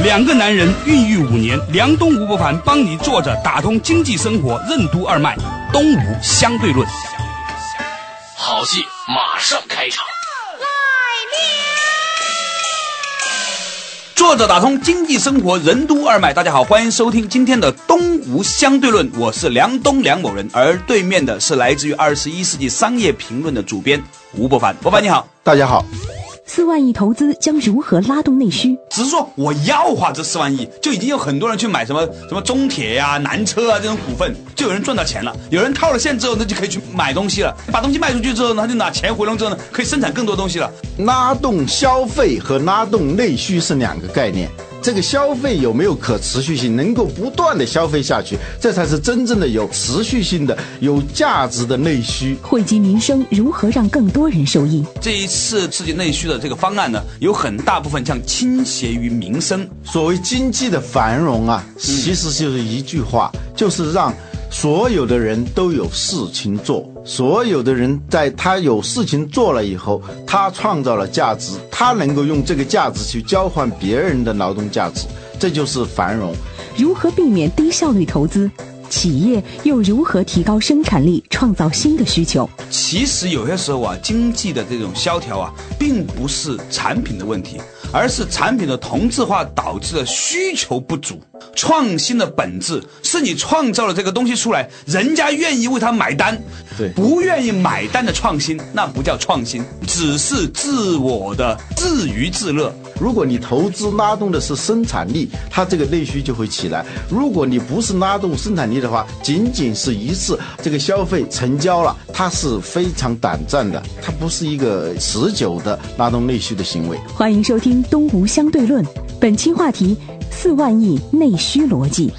两个男人孕育五年，梁东吴伯凡帮你坐着打通经济生活任督二脉，东吴相对论。好戏马上开场。作者打通经济生活任督二脉，大家好，欢迎收听今天的东吴相对论，我是梁东梁某人，而对面的是来自于二十一世纪商业评论的主编吴伯凡，伯凡你好，大家好。四万亿投资将如何拉动内需？只是说我要花这四万亿，就已经有很多人去买什么什么中铁呀、南车啊这种股份，就有人赚到钱了。有人套了现之后，那就可以去买东西了。把东西卖出去之后呢，他就拿钱回笼之后呢，可以生产更多东西了。拉动消费和拉动内需是两个概念。这个消费有没有可持续性，能够不断的消费下去，这才是真正的有持续性的、有价值的内需。惠及民生，如何让更多人受益？这一次刺激内需的这个方案呢，有很大部分将倾斜于民生。所谓经济的繁荣啊，其实就是一句话，就是让。所有的人都有事情做，所有的人在他有事情做了以后，他创造了价值，他能够用这个价值去交换别人的劳动价值，这就是繁荣。如何避免低效率投资？企业又如何提高生产力，创造新的需求？其实有些时候啊，经济的这种萧条啊，并不是产品的问题。而是产品的同质化导致的需求不足。创新的本质是你创造了这个东西出来，人家愿意为它买单。对，不愿意买单的创新，那不叫创新，只是自我的自娱自乐。如果你投资拉动的是生产力，它这个内需就会起来；如果你不是拉动生产力的话，仅仅是一次这个消费成交了，它是非常短暂的，它不是一个持久的拉动内需的行为。欢迎收听《东吴相对论》，本期话题：四万亿内需逻辑。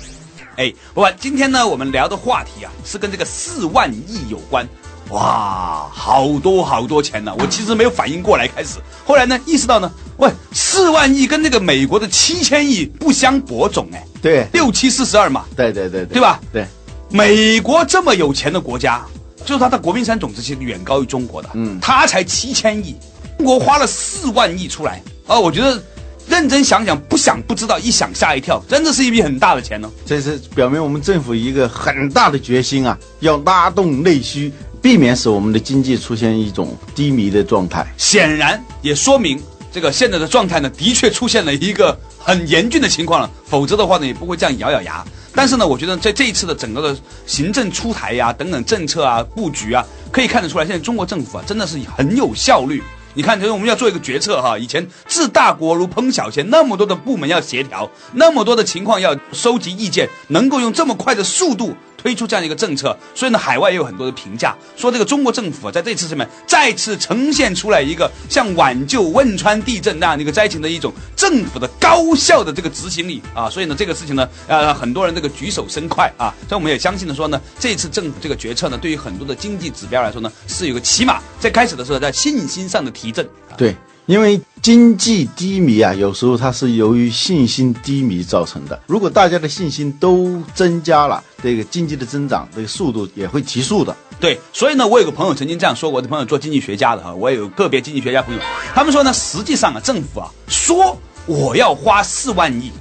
哎，我今天呢，我们聊的话题啊，是跟这个四万亿有关。哇，好多好多钱呢！我其实没有反应过来，开始后来呢，意识到呢，喂，四万亿跟那个美国的七千亿不相伯仲哎。对，六七四十二嘛。对对对，对吧？对，美国这么有钱的国家，就是它的国民生产总值其实远高于中国的。嗯，它才七千亿，中国花了四万亿出来啊！我觉得认真想想，不想不知道，一想吓一跳，真的是一笔很大的钱呢。这是表明我们政府一个很大的决心啊，要拉动内需。避免使我们的经济出现一种低迷的状态，显然也说明这个现在的状态呢，的确出现了一个很严峻的情况了。否则的话呢，也不会这样咬咬牙。但是呢，我觉得在这一次的整个的行政出台呀，等等政策啊、布局啊，可以看得出来，现在中国政府啊，真的是很有效率。你看，就是我们要做一个决策哈，以前治大国如烹小鲜，那么多的部门要协调，那么多的情况要收集意见，能够用这么快的速度。推出这样一个政策，所以呢，海外也有很多的评价，说这个中国政府，在这次上面再次呈现出来一个像挽救汶川地震那样一个灾情的一种政府的高效的这个执行力啊，所以呢，这个事情呢，呃，很多人这个举手生快啊，所以我们也相信的说呢，这次政府这个决策呢，对于很多的经济指标来说呢，是有个起码在开始的时候在信心上的提振。对。因为经济低迷啊，有时候它是由于信心低迷造成的。如果大家的信心都增加了，这个经济的增长这个速度也会提速的。对，所以呢，我有个朋友曾经这样说，我的朋友做经济学家的哈，我有个别经济学家朋友，他们说呢，实际上啊，政府啊说我要花四万亿，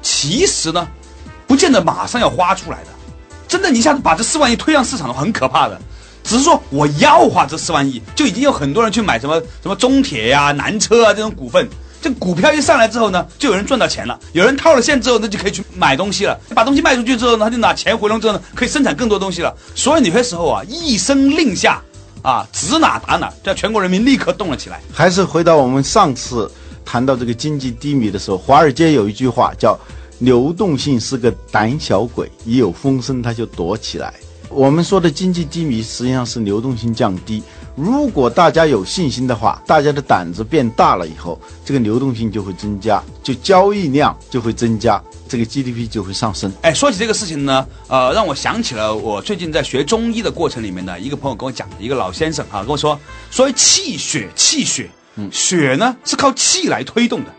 其实呢，不见得马上要花出来的。真的，你一下子把这四万亿推向市场的话，很可怕的。只是说我要花这四万亿，就已经有很多人去买什么什么中铁呀、南车啊这种股份。这股票一上来之后呢，就有人赚到钱了。有人套了现之后，那就可以去买东西了。把东西卖出去之后呢，他就拿钱回笼之后呢，可以生产更多东西了。所以有些时候啊，一声令下，啊，指哪打哪，叫全国人民立刻动了起来。还是回到我们上次谈到这个经济低迷的时候，华尔街有一句话叫“流动性是个胆小鬼，一有风声他就躲起来”。我们说的经济低迷，实际上是流动性降低。如果大家有信心的话，大家的胆子变大了以后，这个流动性就会增加，就交易量就会增加，这个 GDP 就会上升。哎，说起这个事情呢，呃，让我想起了我最近在学中医的过程里面呢，一个朋友跟我讲的，一个老先生啊跟我说，所谓气血，气血，嗯，血呢是靠气来推动的。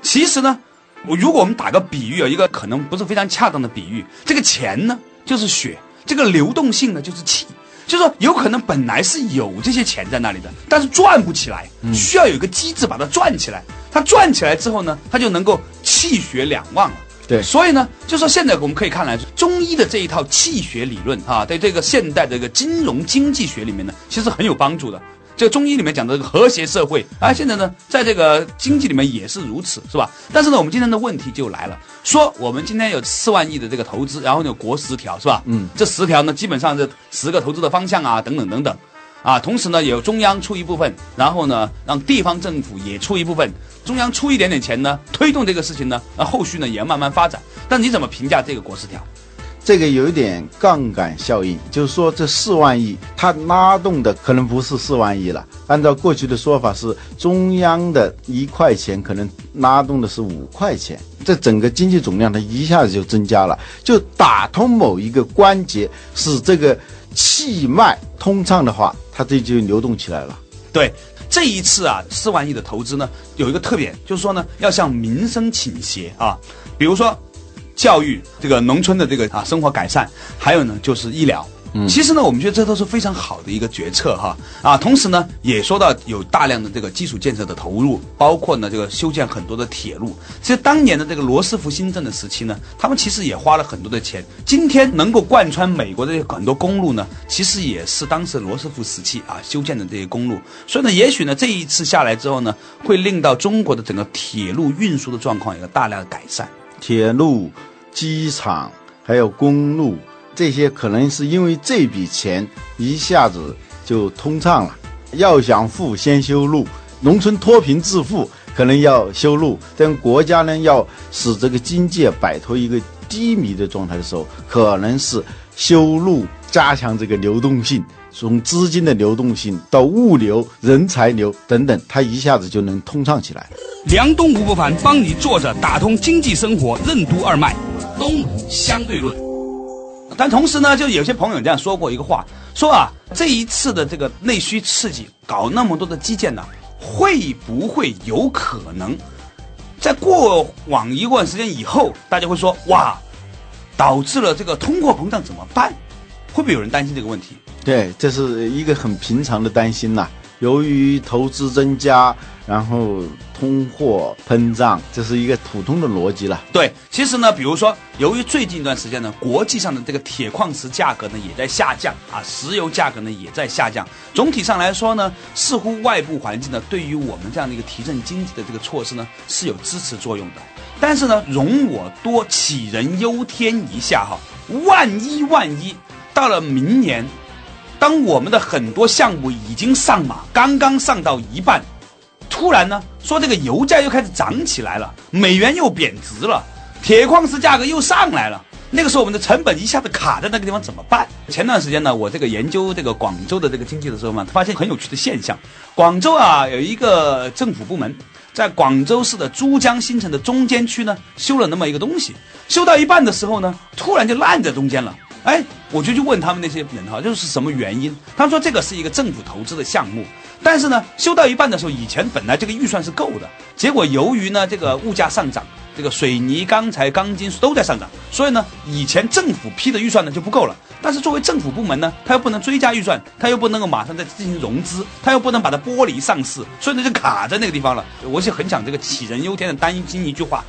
其实呢，我如果我们打个比喻啊，一个可能不是非常恰当的比喻，这个钱呢就是血，这个流动性呢就是气，就是说有可能本来是有这些钱在那里的，但是转不起来，需要有一个机制把它转起来。它转起来之后呢，它就能够气血两旺了。对所以呢，就说现在我们可以看来，中医的这一套气血理论啊，对这个现代的这个金融经济学里面呢，其实很有帮助的。这个中医里面讲的这个和谐社会啊，现在呢，在这个经济里面也是如此，是吧？但是呢，我们今天的问题就来了，说我们今天有四万亿的这个投资，然后呢，有国十条，是吧？嗯，这十条呢，基本上这十个投资的方向啊，等等等等。啊，同时呢，有中央出一部分，然后呢，让地方政府也出一部分，中央出一点点钱呢，推动这个事情呢，那后续呢也要慢慢发展。但你怎么评价这个国十条？这个有一点杠杆效应，就是说这四万亿，它拉动的可能不是四万亿了。按照过去的说法是，中央的一块钱可能拉动的是五块钱，这整个经济总量它一下子就增加了，就打通某一个关节，使这个气脉通畅的话，它这就流动起来了。对，这一次啊，四万亿的投资呢，有一个特点，就是说呢，要向民生倾斜啊，比如说教育这个农村的这个啊生活改善，还有呢就是医疗。其实呢，我们觉得这都是非常好的一个决策哈啊，同时呢，也说到有大量的这个基础建设的投入，包括呢这个修建很多的铁路。其实当年的这个罗斯福新政的时期呢，他们其实也花了很多的钱。今天能够贯穿美国的很多公路呢，其实也是当时罗斯福时期啊修建的这些公路。所以呢，也许呢这一次下来之后呢，会令到中国的整个铁路运输的状况有个大量的改善。铁路、机场还有公路这些，可能是因为这笔钱一下子就通畅了。要想富，先修路。农村脱贫致富，可能要修路；但国家呢，要使这个经济摆脱一个低迷的状态的时候，可能是修路，加强这个流动性，从资金的流动性到物流、人才流等等，它一下子就能通畅起来。梁东吴不凡帮你坐着打通经济生活任督二脉，东吴相对论。但同时呢，就有些朋友这样说过一个话，说啊，这一次的这个内需刺激，搞那么多的基建呢，会不会有可能，在过往一段时间以后，大家会说哇，导致了这个通货膨胀怎么办？会不会有人担心这个问题？对，这是一个很平常的担心呐、由于投资增加，然后通货膨胀，这是一个普通的逻辑了。对，其实呢，比如说，由于最近一段时间呢，国际上的这个铁矿石价格呢也在下降啊，石油价格呢也在下降。总体上来说呢，似乎外部环境呢对于我们这样的一个提振经济的这个措施呢是有支持作用的。但是呢，容我多杞人忧天一下哈，万一万一到了明年，当我们的很多项目已经上马，刚刚上到一半，突然呢说这个油价又开始涨起来了，美元又贬值了，铁矿石价格又上来了。那个时候我们的成本一下子卡在那个地方怎么办？前段时间呢，我这个研究这个广州的这个经济的时候嘛，发现很有趣的现象。广州啊有一个政府部门，在广州市的珠江新城的中间区呢修了那么一个东西，修到一半的时候呢，突然就烂在中间了。哎，我就去问他们那些人哈，就是什么原因？他们说这个是一个政府投资的项目，但是呢，修到一半的时候，以前本来这个预算是够的，结果由于呢这个物价上涨，这个水泥、钢材、钢筋都在上涨，所以呢，以前政府批的预算呢就不够了。但是作为政府部门呢，他又不能追加预算，他又不能够马上再进行融资，他又不能把它剥离上市，所以呢就卡在那个地方了。我是很想这个杞人忧天的担心一句话：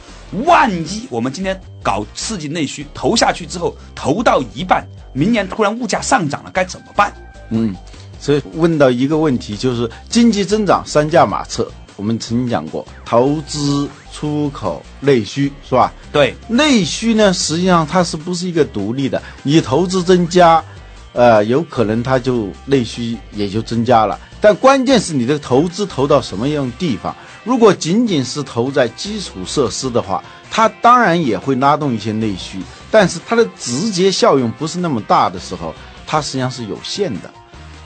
万一我们今天搞刺激内需投下去之后，投到一半，明年突然物价上涨了，该怎么办？嗯，所以问到一个问题，就是经济增长三驾马车，我们曾经讲过，投资、出口、内需，是吧？对，内需呢，实际上它是不是一个独立的？你投资增加，呃，有可能它就内需也就增加了。但关键是你的投资投到什么样的地方？如果仅仅是投在基础设施的话，它当然也会拉动一些内需，但是它的直接效用不是那么大的时候，它实际上是有限的。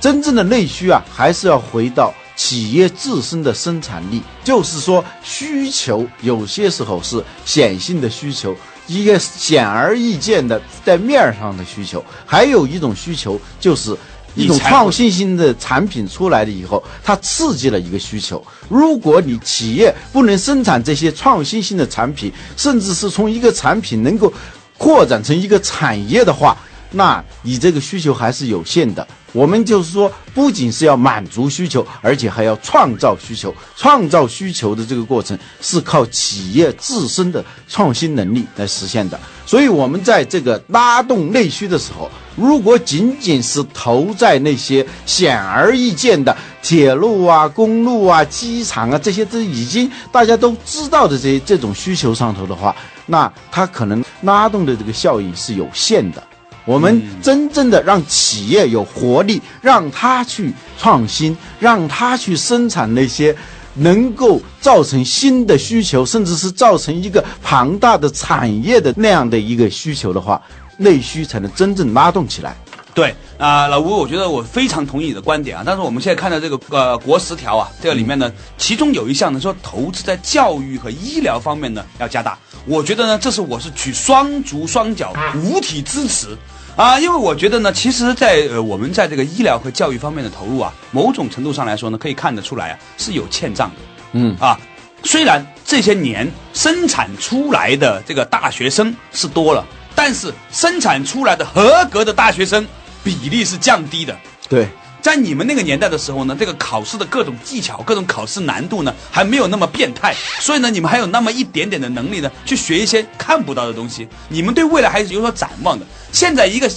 真正的内需啊，还是要回到企业自身的生产力。就是说，需求有些时候是显性的需求，一个显而易见的在面儿上的需求，还有一种需求就是。一种创新性的产品出来了以后，它刺激了一个需求。如果你企业不能生产这些创新性的产品，甚至是从一个产品能够扩展成一个产业的话，那你这个需求还是有限的。我们就是说，不仅是要满足需求，而且还要创造需求。创造需求的这个过程是靠企业自身的创新能力来实现的。所以，我们在这个拉动内需的时候，如果仅仅是投在那些显而易见的铁路啊、公路啊、机场啊这些都已经大家都知道的这这种需求上头的话，那它可能拉动的这个效应是有限的。我们真正的让企业有活力，让它去创新，让它去生产那些能够造成新的需求，甚至是造成一个庞大的产业的那样的一个需求的话，内需才能真正拉动起来。对啊、老吴，我觉得我非常同意你的观点啊。但是我们现在看到这个呃国十条啊，这个里面呢，其中有一项呢说投资在教育和医疗方面呢要加大。我觉得呢，这是我是举双足双脚五体支持啊，因为我觉得呢，其实在，呃我们在这个医疗和教育方面的投入啊，某种程度上来说呢，可以看得出来啊是有欠账的。嗯啊，虽然这些年生产出来的这个大学生是多了，但是生产出来的合格的大学生比例是降低的。对，在你们那个年代的时候呢，这个考试的各种技巧、各种考试难度呢，还没有那么变态，所以呢，你们还有那么一点点的能力呢，去学一些看不到的东西。你们对未来还是有所展望的。现在一个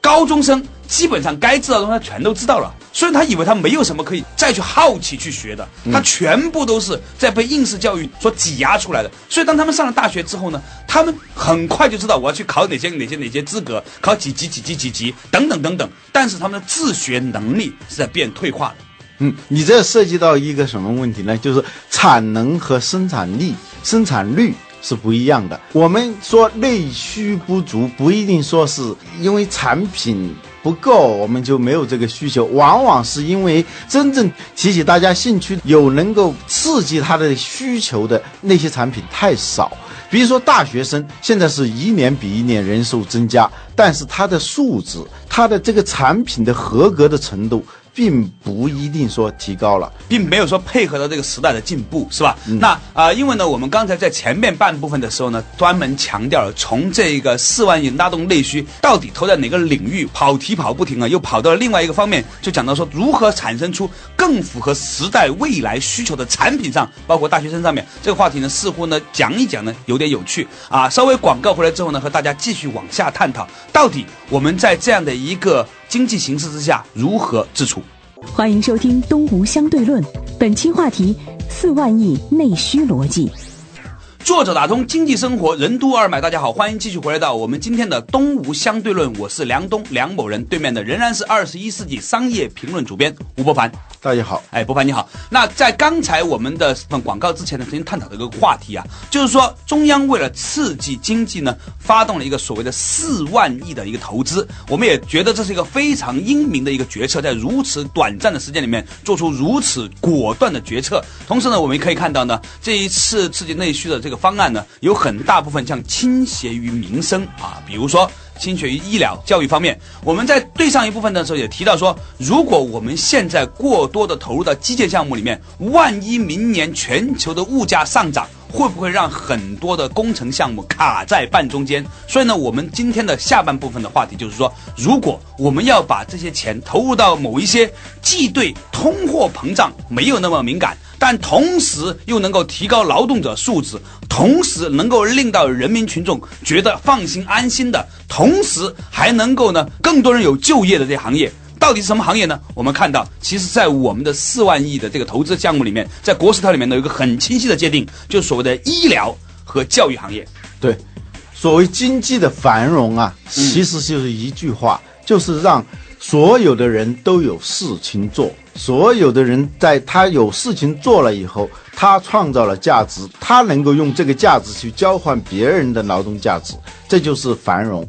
高中生基本上该知道的东西他全都知道了，所以他以为他没有什么可以再去好奇去学的，他全部都是在被应试教育所挤压出来的。所以当他们上了大学之后呢，他们很快就知道我要去考哪些哪些哪些资格，考几级几级几级等等等等。但是他们的自学能力是在变退化的。嗯，你这涉及到一个什么问题呢？就是产能和生产力、生产率是不一样的。我们说内需不足，不一定说是因为产品不够，我们就没有这个需求，往往是因为真正提起大家兴趣、有能够刺激他的需求的那些产品太少。比如说，大学生现在是一年比一年人数增加，但是他的素质、他的这个产品的合格的程度，并不一定说提高了。并没有说配合到这个时代的进步，是吧？那啊、呃因为呢，我们刚才在前面半部分的时候呢，专门强调了从这个四万亿拉动内需到底投在哪个领域，跑题跑不停啊，又跑到了另外一个方面，就讲到说如何产生出更符合时代未来需求的产品上，包括大学生上面这个话题呢，似乎呢讲一讲呢有点有趣啊。稍微广告回来之后呢，和大家继续往下探讨，到底我们在这样的一个经济形势之下如何自处。欢迎收听《东吴相对论》，本期话题：四万亿内需逻辑。作者打通经济生活任督二脉，大家好，欢迎继续回来到我们今天的东吴相对论，我是梁东梁某人，对面的仍然是二十一世纪商业评论主编吴伯凡。大家好，哎，博凡你好。那在刚才我们的份广告之前呢，曾经探讨的一个话题啊，就是说中央为了刺激经济呢，发动了一个所谓的四万亿的一个投资。我们也觉得这是一个非常英明的一个决策，在如此短暂的时间里面做出如此果断的决策。同时呢，我们也可以看到呢，这一次刺激内需的这个方案呢，有很大部分像倾斜于民生啊，比如说。倾斜于医疗、教育方面。我们在对上一部分的时候也提到说，如果我们现在过多的投入到基建项目里面，万一明年全球的物价上涨，会不会让很多的工程项目卡在半中间？所以呢，我们今天的下半部分的话题就是说，如果我们要把这些钱投入到某一些既对通货膨胀没有那么敏感，但同时又能够提高劳动者素质，同时能够令到人民群众觉得放心安心的，同时还能够呢更多人有就业的这行业。到底是什么行业呢？我们看到，其实，在我们的四万亿的这个投资项目里面，在国十条里面呢，有一个很清晰的界定，就是所谓的医疗和教育行业。对，所谓经济的繁荣啊，其实就是一句话，就是让所有的人都有事情做，所有的人在他有事情做了以后，他创造了价值，他能够用这个价值去交换别人的劳动价值，这就是繁荣。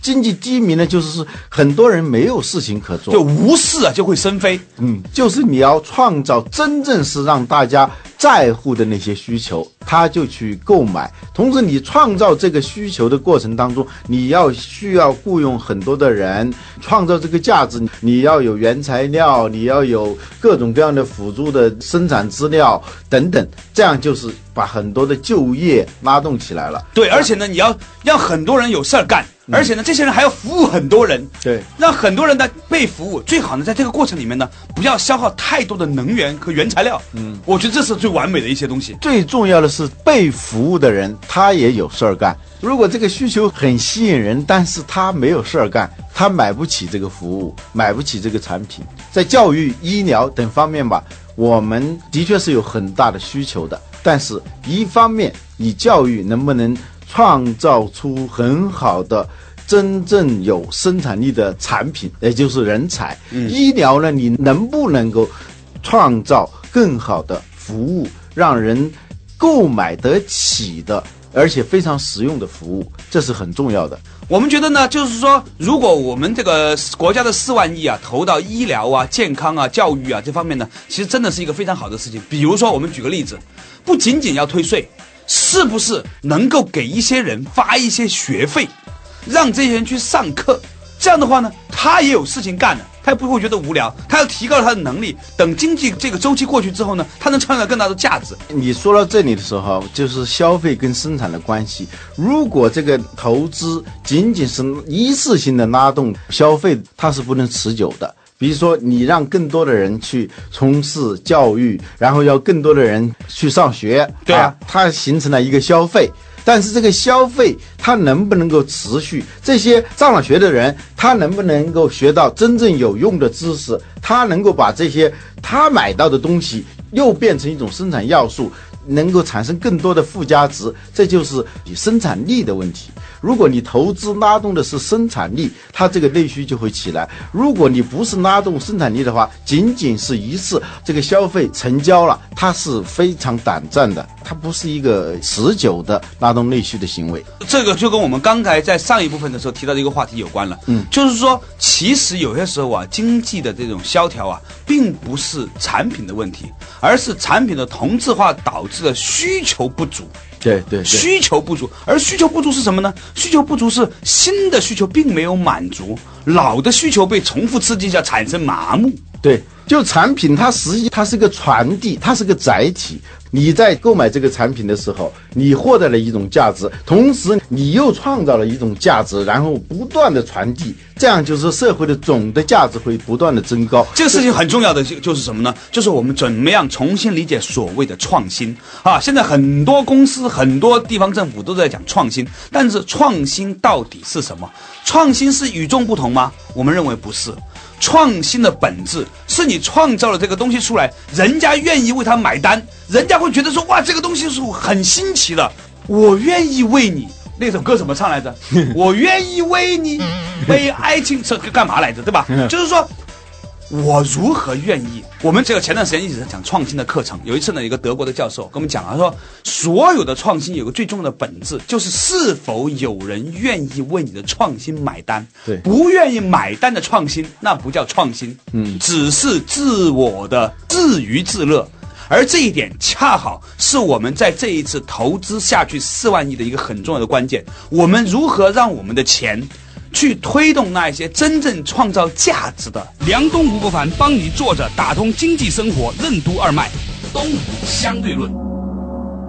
经济低迷呢，就是是很多人没有事情可做，就无事啊就会生非。嗯，就是你要创造真正是让大家在乎的那些需求，他就去购买。同时，你创造这个需求的过程当中，你要需要雇佣很多的人，创造这个价值，你要有原材料，你要有各种各样的辅助的生产资料等等，这样就是把很多的就业拉动起来了。对，而且呢，你要让很多人有事儿干，而且呢，这些人还要服务很多人。对，让很多人呢被服务，最好呢，在这个过程里面呢，不要消耗太多的能源和原材料。嗯，我觉得这是最完美的一些东西。最重要的是被服务的人他也有事儿干。如果这个需求很吸引人，但是他没有事儿干，他买不起这个服务，买不起这个产品，在教育、医疗等方面吧，我们的确是有很大的需求的。但是，一方面你教育能不能创造出很好的。真正有生产力的产品，也就是人才。医疗呢，你能不能够创造更好的服务，让人购买得起的，而且非常实用的服务，这是很重要的。我们觉得呢，就是说，如果我们这个国家的四万亿啊，投到医疗啊、健康啊、教育啊这方面呢，其实真的是一个非常好的事情。比如说，我们举个例子，不仅仅要退税，是不是能够给一些人发一些学费？让这些人去上课，这样的话呢，他也有事情干了，他也不会觉得无聊，他要提高他的能力。等经济这个周期过去之后呢，他能创造更大的价值。你说到这里的时候，就是消费跟生产的关系。如果这个投资仅仅是一次性的拉动消费，它是不能持久的。比如说，你让更多的人去从事教育，然后要更多的人去上学，对啊，它形成了一个消费。但是这个消费它能不能够持续？这些上了学的人，他能不能够学到真正有用的知识？他能够把这些他买到的东西又变成一种生产要素，能够产生更多的附加值？这就是你生产力的问题。如果你投资拉动的是生产力，它这个内需就会起来；如果你不是拉动生产力的话，仅仅是一次这个消费成交了，它是非常短暂的，它不是一个持久的拉动内需的行为。这个就跟我们刚才在上一部分的时候提到的一个话题有关了。嗯，就是说，其实有些时候啊，经济的这种萧条啊，并不是产品的问题，而是产品的同质化导致的需求不足。对对，需求不足，而需求不足是什么呢？需求不足是新的需求并没有满足，老的需求被重复刺激下产生麻木。对，就产品它实际它是个传递，它是个载体。你在购买这个产品的时候，你获得了一种价值，同时你又创造了一种价值，然后不断的传递，这样就是社会的总的价值会不断的增高。这个事情很重要的就就是什么呢？就是我们怎么样重新理解所谓的创新啊！现在很多公司、很多地方政府都在讲创新，但是创新到底是什么？创新是与众不同吗？我们认为不是。创新的本质是你创造了这个东西出来，人家愿意为他买单，人家会觉得说哇，这个东西是很新奇的，我愿意为你。那首歌怎么唱来着？我愿意为你，为爱情，这干嘛来着？对吧？就是说。我如何愿意？我们这个前段时间一直在讲创新的课程。有一次呢，一个德国的教授跟我们讲他，说所有的创新有个最重要的本质，就是是否有人愿意为你的创新买单。对，不愿意买单的创新，那不叫创新，嗯，只是自我的自娱自乐。而这一点恰好是我们在这一次投资下去四万亿的一个很重要的关键。我们如何让我们的钱？去推动那一些真正创造价值的。梁东吴不凡帮你坐着打通经济生活任督二脉，东吴相对论。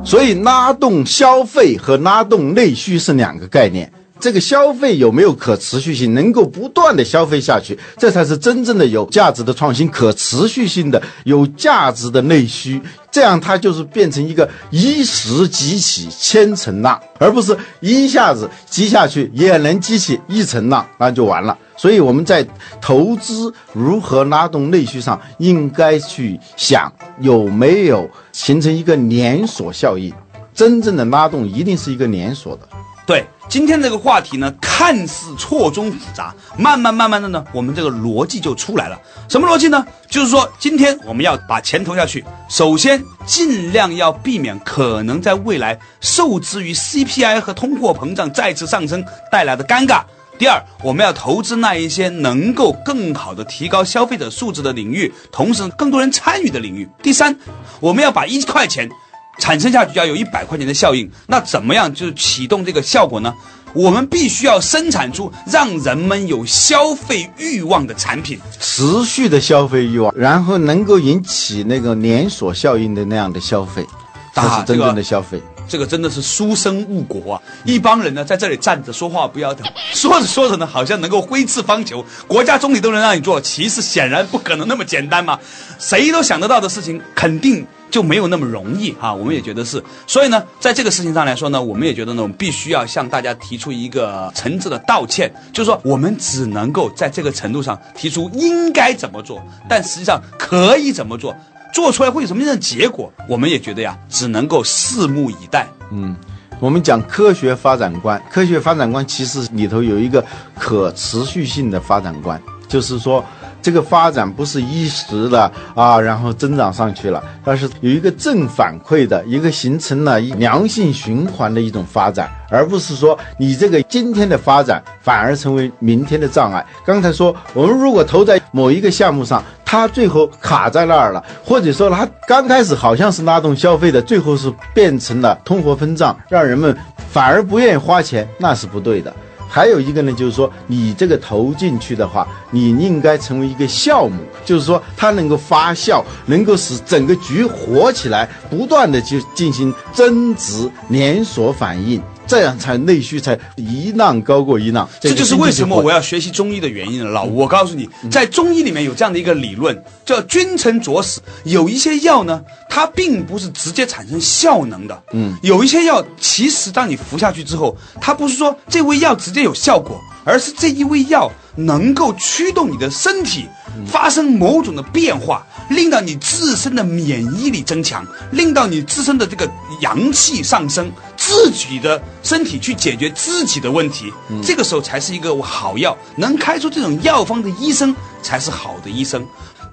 所以，拉动消费和拉动内需是两个概念。这个消费有没有可持续性，能够不断的消费下去，这才是真正的有价值的创新，可持续性的有价值的内需。这样它就是变成一个一石激起千层浪，而不是一下子激下去也能激起一层浪，那就完了。所以我们在投资如何拉动内需上，应该去想有没有形成一个连锁效应。真正的拉动一定是一个连锁的。对，今天这个话题呢，看似错综复杂，慢慢慢慢的呢，我们这个逻辑就出来了。什么逻辑呢？就是说，今天我们要把钱投下去，首先尽量要避免可能在未来受制于 CPI 和通货膨胀再次上升带来的尴尬。第二，我们要投资那一些能够更好的提高消费者素质的领域，同时更多人参与的领域。第三，我们要把一块钱产生下去要有一百块钱的效应。那怎么样就是启动这个效果呢？我们必须要生产出让人们有消费欲望的产品。持续的消费欲望，然后能够引起那个连锁效应的那样的消费，才啊是真正的消费。这个真的是书生误国啊！一帮人呢在这里站着说话不腰疼，说着说着呢，好像能够挥斥方遒，国家总理都能让你做，其实显然不可能那么简单嘛。谁都想得到的事情，肯定就没有那么容易啊！我们也觉得是，所以呢，在这个事情上来说呢，我们也觉得呢，我们必须要向大家提出一个诚挚的道歉，就是说我们只能够在这个程度上提出应该怎么做，但实际上可以怎么做。做出来会有什么样的结果？我们也觉得呀，只能够拭目以待。嗯我们讲科学发展观，科学发展观其实里头有一个可持续性的发展观，就是说这个发展不是一时的啊，然后增长上去了，但是有一个正反馈的一个形成了良性循环的一种发展，而不是说你这个今天的发展反而成为明天的障碍。刚才说我们如果投在某一个项目上，它最后卡在那儿了，或者说它刚开始好像是拉动消费的，最后是变成了通货膨胀，让人们反而不愿意花钱，那是不对的。还有一个呢，就是说你这个投进去的话，你应该成为一个酵母，就是说它能够发酵，能够使整个局活起来，不断的去进行增值、连锁反应，这样才内需才一浪高过一浪。这就是为什么我要学习中医的原因了。老吴，我告诉你，在中医里面有这样的一个理论，叫君臣佐使。有一些药呢，它并不是直接产生效能的。嗯，有一些药其实当你服下去之后，它不是说这味药直接有效果，而是这一味药能够驱动你的身体发生某种的变化，令到你自身的免疫力增强，令到你自身的这个阳气上升，自己的身体去解决自己的问题。这个时候才是一个好药，能开出这种药方的医生才是好的医生。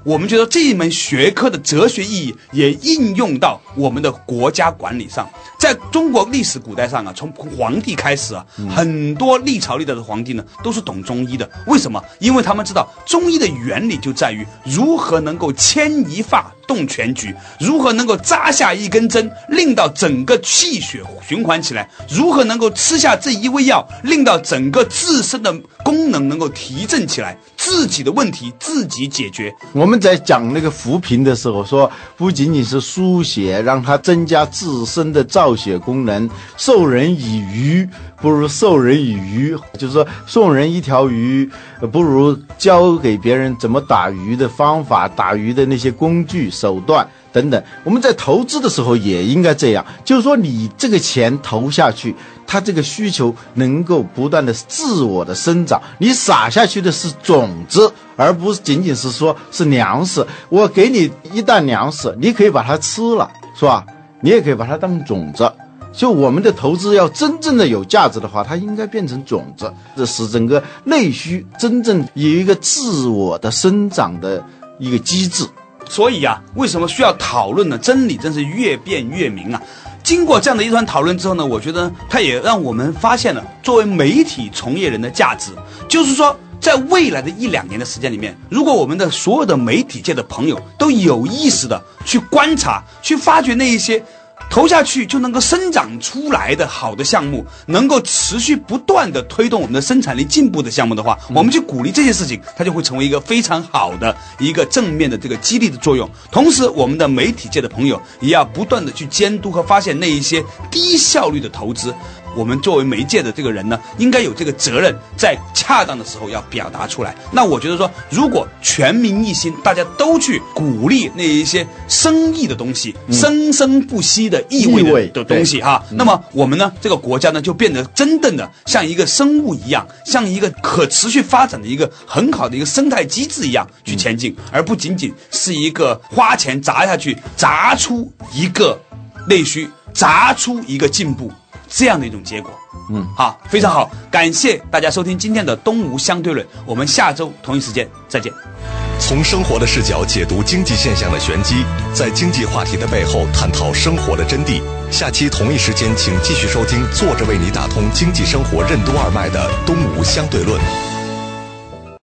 我们觉得这一门学科的哲学意义也应用到我们的国家管理上。在中国历史古代上啊，从皇帝开始啊，很多历朝历代的皇帝呢都是懂中医的。为什么？因为他们知道中医的原理就在于如何能够牵一发动全局，如何能够扎下一根针，令到整个气血循环起来，如何能够吃下这一味药，令到整个自身的功能能够提振起来，自己的问题自己解决。我们在讲那个扶贫的时候说，不仅仅是输血，让它增加自身的造血功能，授人以鱼不如授人以渔，就是说送人一条鱼，不如教给别人怎么打鱼的方法、打鱼的那些工具手段。等等，我们在投资的时候也应该这样，就是说你这个钱投下去，它这个需求能够不断的自我的生长，你撒下去的是种子，而不是仅仅是说是粮食。我给你一担粮食，你可以把它吃了，是吧？你也可以把它当种子。就我们的投资要真正的有价值的话，它应该变成种子，这使整个内需真正有一个自我的生长的一个机制。所以啊，为什么需要讨论呢？真理真是越辩越明啊！经过这样的一番讨论之后呢，我觉得它也让我们发现了作为媒体从业人的价值，就是说。在未来的一两年的时间里面，如果我们的所有的媒体界的朋友都有意识的去观察、去发掘那一些投下去就能够生长出来的好的项目，能够持续不断的推动我们的生产力进步的项目的话，我们去鼓励这些事情，它就会成为一个非常好的一个正面的这个激励的作用。同时，我们的媒体界的朋友也要不断的去监督和发现那一些低效率的投资。我们作为媒介的这个人呢，应该有这个责任，在恰当的时候要表达出来。那我觉得说，如果全民一心，大家都去鼓励那一些生意的东西、生生不息的意味的东西哈，那么我们呢，这个国家呢，就变得真正的像一个生物一样，像一个可持续发展的一个很好的一个生态机制一样去前进，而不仅仅是一个花钱砸下去，砸出一个内需，砸出一个进步。这样的一种结果，嗯，好，非常好，感谢大家收听今天的东吴相对论，我们下周同一时间再见。从生活的视角解读经济现象的玄机，在经济话题的背后探讨生活的真谛。下期同一时间，请继续收听坐着为你打通经济生活任督二脉的《东吴相对论》。